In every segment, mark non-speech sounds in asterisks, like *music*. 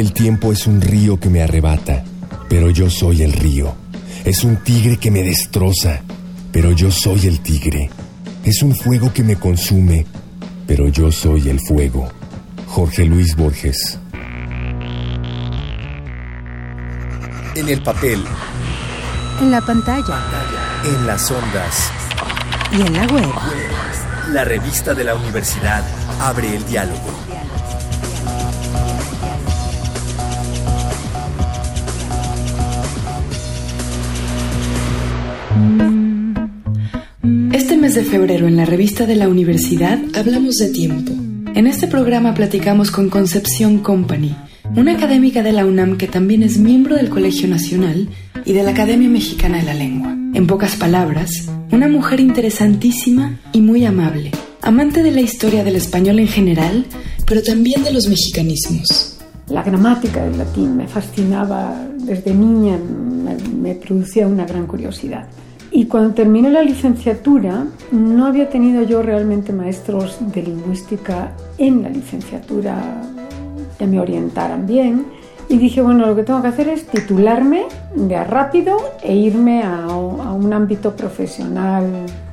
El tiempo es un río que me arrebata, pero yo soy el río. Es un tigre que me destroza, pero yo soy el tigre. Es un fuego que me consume, pero yo soy el fuego. Jorge Luis Borges. En el papel. En la pantalla. En las ondas. Y en la web. La revista de la universidad abre el diálogo. Mes de febrero en la revista de la universidad hablamos de tiempo. En este programa platicamos con Concepción Company, una académica de la UNAM que también es miembro del Colegio Nacional y de la Academia Mexicana de la Lengua. En pocas palabras, una mujer interesantísima y muy amable, amante de la historia del español en general, pero también de los mexicanismos. La gramática del latín me fascinaba desde niña, me, me producía una gran curiosidad. Y cuando terminé la licenciatura, no había tenido yo realmente maestros de lingüística en la licenciatura que me orientaran bien. Y dije, bueno, lo que tengo que hacer es titularme de rápido e irme a, a un ámbito profesional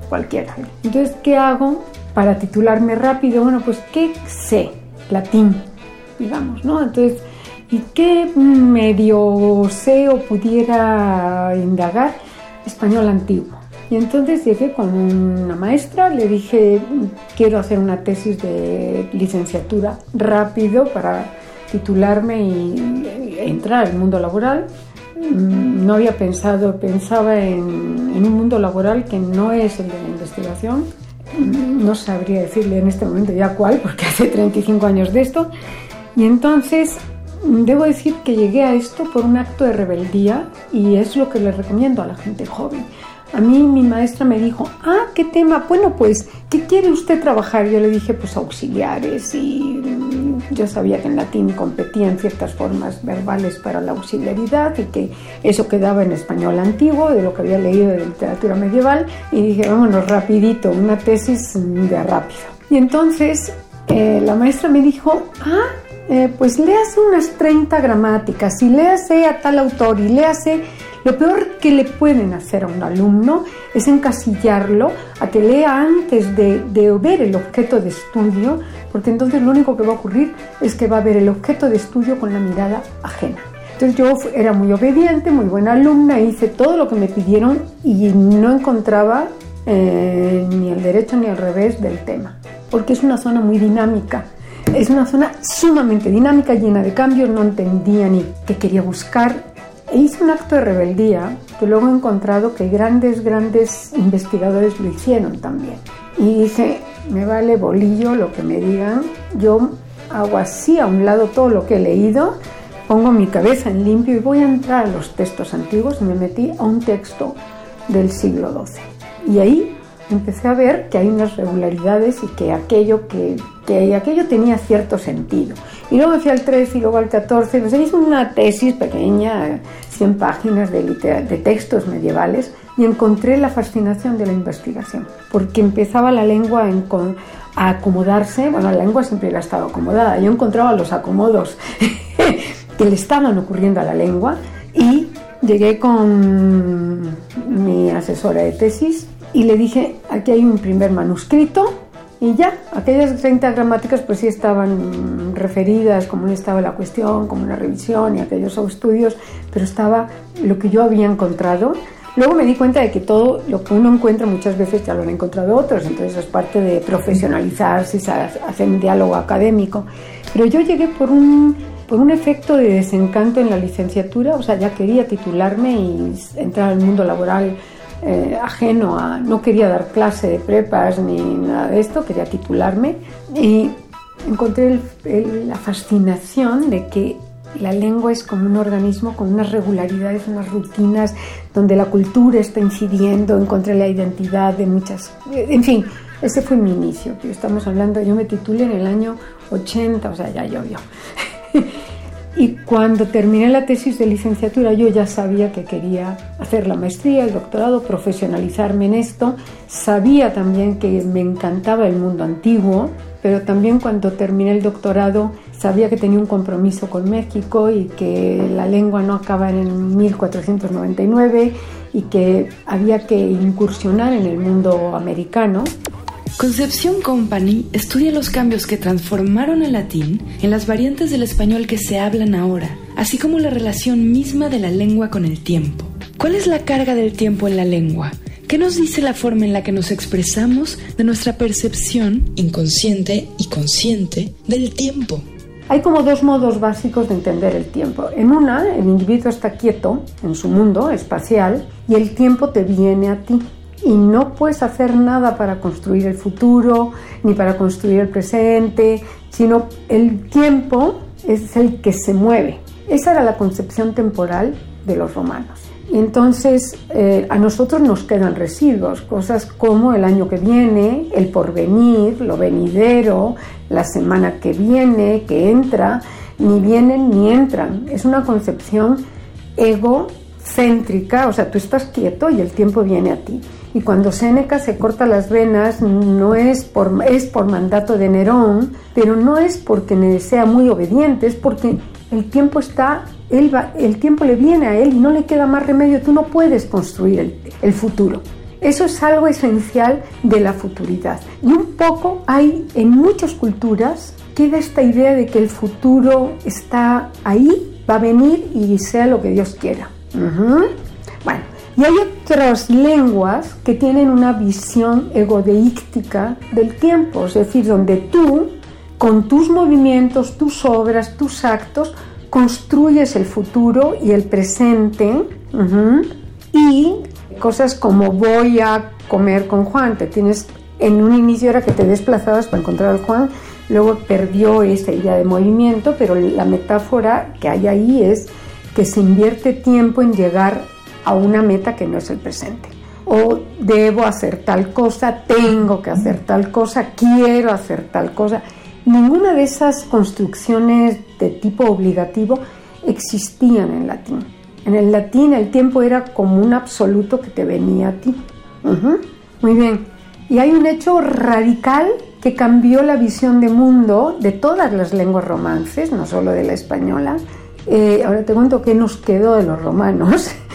cualquiera. Entonces, ¿qué hago para titularme rápido? Bueno, pues, ¿qué sé? Latín, digamos, ¿no? Entonces, ¿y qué medio sé o pudiera indagar? Español antiguo. Y entonces llegué con una maestra, le dije, quiero hacer una tesis de licenciatura rápido para titularme y entrar al mundo laboral. No había pensado, pensaba en, en un mundo laboral que no es el de la investigación. No sabría decirle en este momento ya cuál, porque hace 35 años de esto. Y entonces Debo decir que llegué a esto por un acto de rebeldía y es lo que le recomiendo a la gente joven. A mí mi maestra me dijo, ah, ¿qué tema? Bueno, pues, ¿qué quiere usted trabajar? Yo le dije, pues auxiliares y yo sabía que en latín competían ciertas formas verbales para la auxiliaridad y que eso quedaba en español antiguo, de lo que había leído de literatura medieval y dije, vámonos rapidito, una tesis de rápido. Y entonces eh, la maestra me dijo, ah, eh, pues léase unas 30 gramáticas y léase a tal autor y léase... Lo peor que le pueden hacer a un alumno es encasillarlo a que lea antes de, ver el objeto de estudio, porque entonces lo único que va a ocurrir es que va a ver el objeto de estudio con la mirada ajena. Entonces yo era muy obediente, muy buena alumna, hice todo lo que me pidieron y no encontraba eh, ni el derecho ni el revés del tema, porque es una zona muy dinámica es una zona sumamente dinámica, llena de cambios, no entendía ni qué quería buscar. E hice un acto de rebeldía que luego he encontrado que grandes, grandes investigadores lo hicieron también. Y dije, me vale bolillo lo que me digan, yo hago así a un lado todo lo que he leído, pongo mi cabeza en limpio y voy a entrar a los textos antiguos y me metí a un texto del siglo XII. Y ahí empecé a ver que hay unas regularidades y que aquello, que, que aquello tenía cierto sentido. Y luego me fui al 13 y luego al 14, pues hice una tesis pequeña, 100 páginas de, de textos medievales, y encontré la fascinación de la investigación, porque empezaba la lengua a acomodarse, bueno, la lengua siempre ha estado acomodada, yo encontraba los acomodos *laughs* que le estaban ocurriendo a la lengua y llegué con mi asesora de tesis y le dije, aquí hay un primer manuscrito y ya, aquellas 30 gramáticas pues sí estaban referidas, como estaba la cuestión, como una revisión y aquellos estudios, pero estaba lo que yo había encontrado. Luego me di cuenta de que todo lo que uno encuentra muchas veces ya lo han encontrado otros, entonces es parte de profesionalizarse, hacer un diálogo académico. Pero yo llegué por un, por un efecto de desencanto en la licenciatura, o sea, ya quería titularme y entrar al mundo laboral eh, ajeno a, no quería dar clase de prepas ni nada de esto, quería titularme y encontré la fascinación de que la lengua es como un organismo con unas regularidades, unas rutinas, donde la cultura está incidiendo, encontré la identidad de muchas, en fin, ese fue mi inicio, estamos hablando, yo me titulé en el año 80, o sea, ya llovió. *laughs* Y cuando terminé la tesis de licenciatura yo ya sabía que quería hacer la maestría, el doctorado, profesionalizarme en esto. Sabía también que me encantaba el mundo antiguo, pero también cuando terminé el doctorado sabía que tenía un compromiso con México y que la lengua no acaba en 1499 y que había que incursionar en el mundo americano. Concepción Company estudia los cambios que transformaron el latín en las variantes del español que se hablan ahora, así como la relación misma de la lengua con el tiempo. ¿Cuál es la carga del tiempo en la lengua? ¿Qué nos dice la forma en la que nos expresamos de nuestra percepción inconsciente y consciente del tiempo? Hay como dos modos básicos de entender el tiempo. En una, el individuo está quieto en su mundo espacial y el tiempo te viene a ti. Y no puedes hacer nada para construir el futuro ni para construir el presente, sino el tiempo es el que se mueve. Esa era la concepción temporal de los romanos. Y entonces eh, a nosotros nos quedan residuos, cosas como el año que viene, el porvenir, lo venidero, la semana que viene, que entra, ni vienen ni entran. Es una concepción egocéntrica, o sea, tú estás quieto y el tiempo viene a ti. Y cuando Séneca se corta las venas, no es por, es por mandato de Nerón, pero no es porque sea muy obediente, es porque el tiempo está él el tiempo le viene a él y no le queda más remedio, tú no puedes construir el, el futuro. Eso es algo esencial de la futuridad. Y un poco hay en muchas culturas queda esta idea de que el futuro está ahí, va a venir y sea lo que Dios quiera. Bueno, y hay otras lenguas que tienen una visión egodeíctica del tiempo, es decir, donde tú, con tus movimientos, tus obras, tus actos, construyes el futuro y el presente y cosas como voy a comer con Juan, te tienes en un inicio era que te desplazabas para encontrar al Juan, luego perdió esa idea de movimiento, pero la metáfora que hay ahí es que se invierte tiempo en llegar a una meta que no es el presente. O debo hacer tal cosa, tengo que hacer tal cosa, quiero hacer tal cosa. Ninguna de esas construcciones de tipo obligativo existían en latín. En el latín el tiempo era como un absoluto que te venía a ti. Muy bien. Y hay un hecho radical que cambió la visión de mundo de todas las lenguas romances, no solo de la española. Eh, ahora te cuento qué nos quedó de los romanos. *laughs*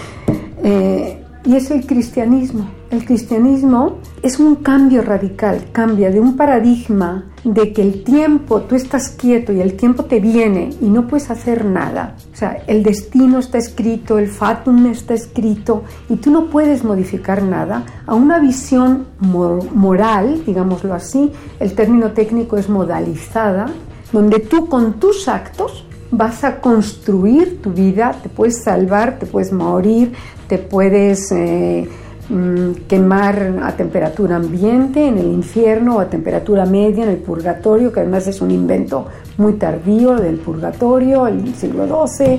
Eh, y es el cristianismo. El cristianismo es un cambio radical, cambia de un paradigma de que el tiempo, tú estás quieto y el tiempo te viene y no puedes hacer nada. O sea, el destino está escrito, el fatum está escrito y tú no puedes modificar nada, a una visión moral, digámoslo así, el término técnico es modalizada, donde tú con tus actos vas a construir tu vida, te puedes salvar, te puedes morir, te puedes eh, mm, quemar a temperatura ambiente en el infierno o a temperatura media en el purgatorio, que además es un invento muy tardío del purgatorio, el siglo XII,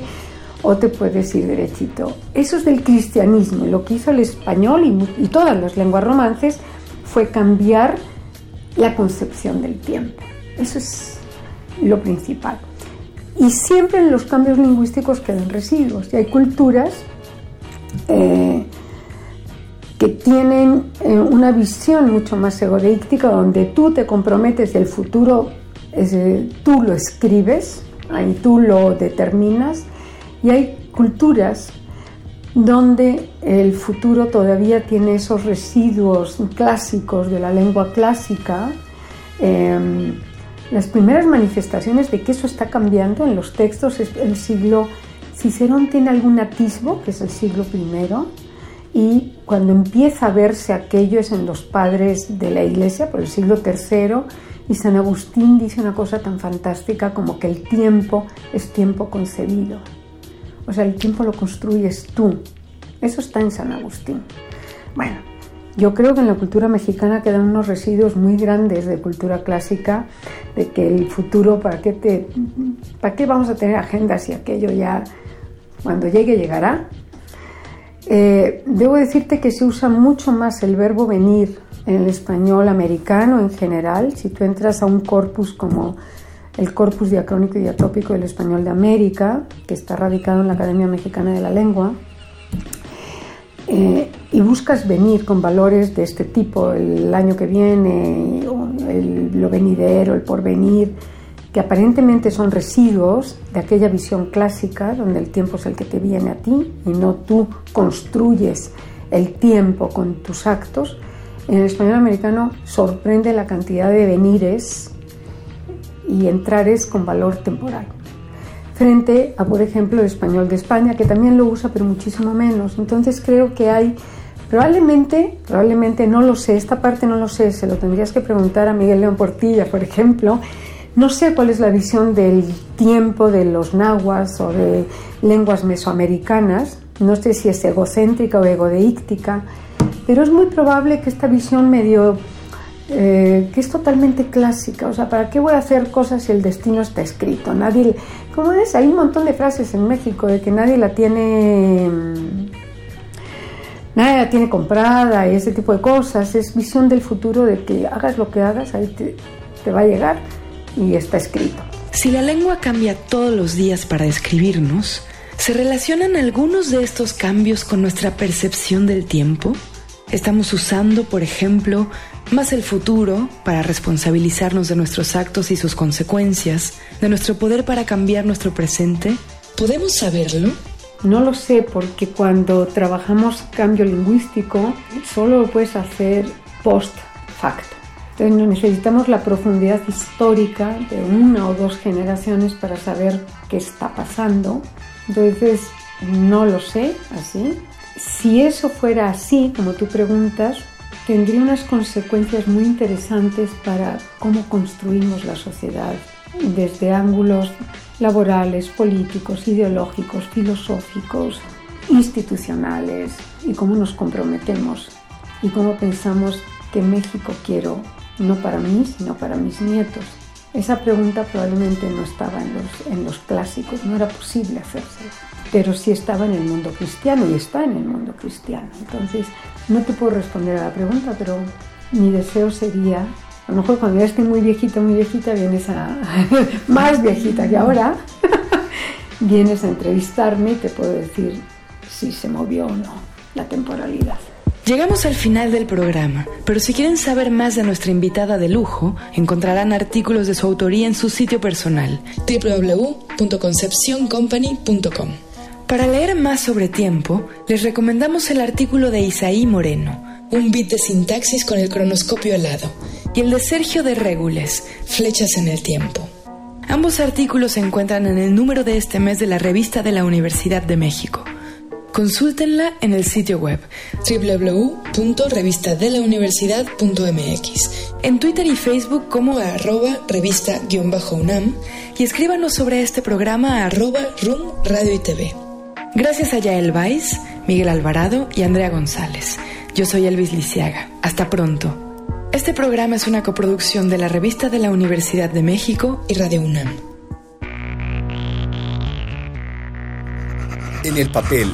o te puedes ir derechito. Eso es del cristianismo. Lo que hizo el español y, y todas las lenguas romances fue cambiar la concepción del tiempo. Eso es lo principal. Y siempre en los cambios lingüísticos quedan residuos. Y hay culturas eh, que tienen eh, una visión mucho más egoística, donde tú te comprometes el futuro, tú lo escribes, tú lo determinas, y hay culturas donde el futuro todavía tiene esos residuos clásicos de la lengua clásica. Em, las primeras manifestaciones de que eso está cambiando en los textos es el siglo Cicerón tiene algún atisbo, que es el siglo I, y cuando empieza a verse aquello es en los padres de la iglesia, por el siglo III, y San Agustín dice una cosa tan fantástica como que el tiempo es tiempo concebido. O sea, el tiempo lo construyes tú. Eso está en San Agustín. Bueno, yo creo que en la cultura mexicana quedan unos residuos muy grandes de cultura clásica, de que el futuro, ¿para qué, te, ¿para qué vamos a tener agendas si aquello ya cuando llegue, llegará. Eh, debo decirte que se usa mucho más el verbo venir en el español americano en general. Si tú entras a un corpus como el corpus diacrónico y diatópico del español de América, que está radicado en la Academia Mexicana de la Lengua, eh, y buscas venir con valores de este tipo el año que viene, el, lo venidero, el porvenir, que aparentemente son residuos de aquella visión clásica donde el tiempo es el que te viene a ti y no tú construyes el tiempo con tus actos, en el español americano sorprende la cantidad de venires y entrares con valor temporal. Frente a, por ejemplo, el español de España, que también lo usa, pero muchísimo menos. Entonces creo que hay, probablemente, probablemente no lo sé, esta parte no lo sé, se lo tendrías que preguntar a Miguel León Portilla, por ejemplo. No sé cuál es la visión del tiempo de los nahuas o de lenguas mesoamericanas, no sé si es egocéntrica o egodeíctica, pero es muy probable que esta visión medio eh, que es totalmente clásica. O sea, ¿para qué voy a hacer cosas si el destino está escrito? Nadie, ¿cómo es? Hay un montón de frases en México de que nadie la tiene, mm, nadie la tiene comprada y ese tipo de cosas. Es visión del futuro de que hagas lo que hagas, ahí te va a llegar y está escrito. Si la lengua cambia todos los días para describirnos, ¿se relacionan algunos de estos cambios con nuestra percepción del tiempo? Estamos usando, por ejemplo, más el futuro para responsabilizarnos de nuestros actos y sus consecuencias, de nuestro poder para cambiar nuestro presente. ¿Podemos saberlo? No lo sé porque cuando trabajamos cambio lingüístico solo lo puedes hacer post facto. Entonces necesitamos la profundidad histórica de una o dos generaciones para saber qué está pasando. Entonces no lo sé así, si eso fuera así, como tú preguntas, tendría unas consecuencias muy interesantes para cómo construimos la sociedad desde ángulos laborales, políticos, ideológicos, filosóficos, institucionales y cómo nos comprometemos y cómo pensamos que México quiero, no para mí, sino para mis nietos. Esa pregunta probablemente no estaba en los, en los clásicos, no era posible hacérsela pero sí estaba en el mundo cristiano y está en el mundo cristiano. Entonces, no te puedo responder a la pregunta, pero mi deseo sería, a lo mejor cuando ya esté muy viejita, muy viejita, vienes a, *laughs* más viejita que ahora, *laughs* vienes a entrevistarme y te puedo decir si se movió o no la temporalidad. Llegamos al final del programa, pero si quieren saber más de nuestra invitada de lujo, encontrarán artículos de su autoría en su sitio personal www.concepcioncompany.com. Para leer más sobre tiempo, les recomendamos el artículo de Isaí Moreno, Un bit de sintaxis con el cronoscopio al lado, y el de Sergio de Regules, Flechas en el tiempo. Ambos artículos se encuentran en el número de este mes de la revista de la Universidad de México. Consúltenla en el sitio web www.revistadelauniversidad.mx, en Twitter y Facebook como arroba revista-unam y escríbanos sobre este programa a arroba room radio y TV. Gracias a Yael Vais, Miguel Alvarado y Andrea González. Yo soy Elvis Lisiaga. Hasta pronto. Este programa es una coproducción de la Revista de la Universidad de México y Radio UNAM. En el papel.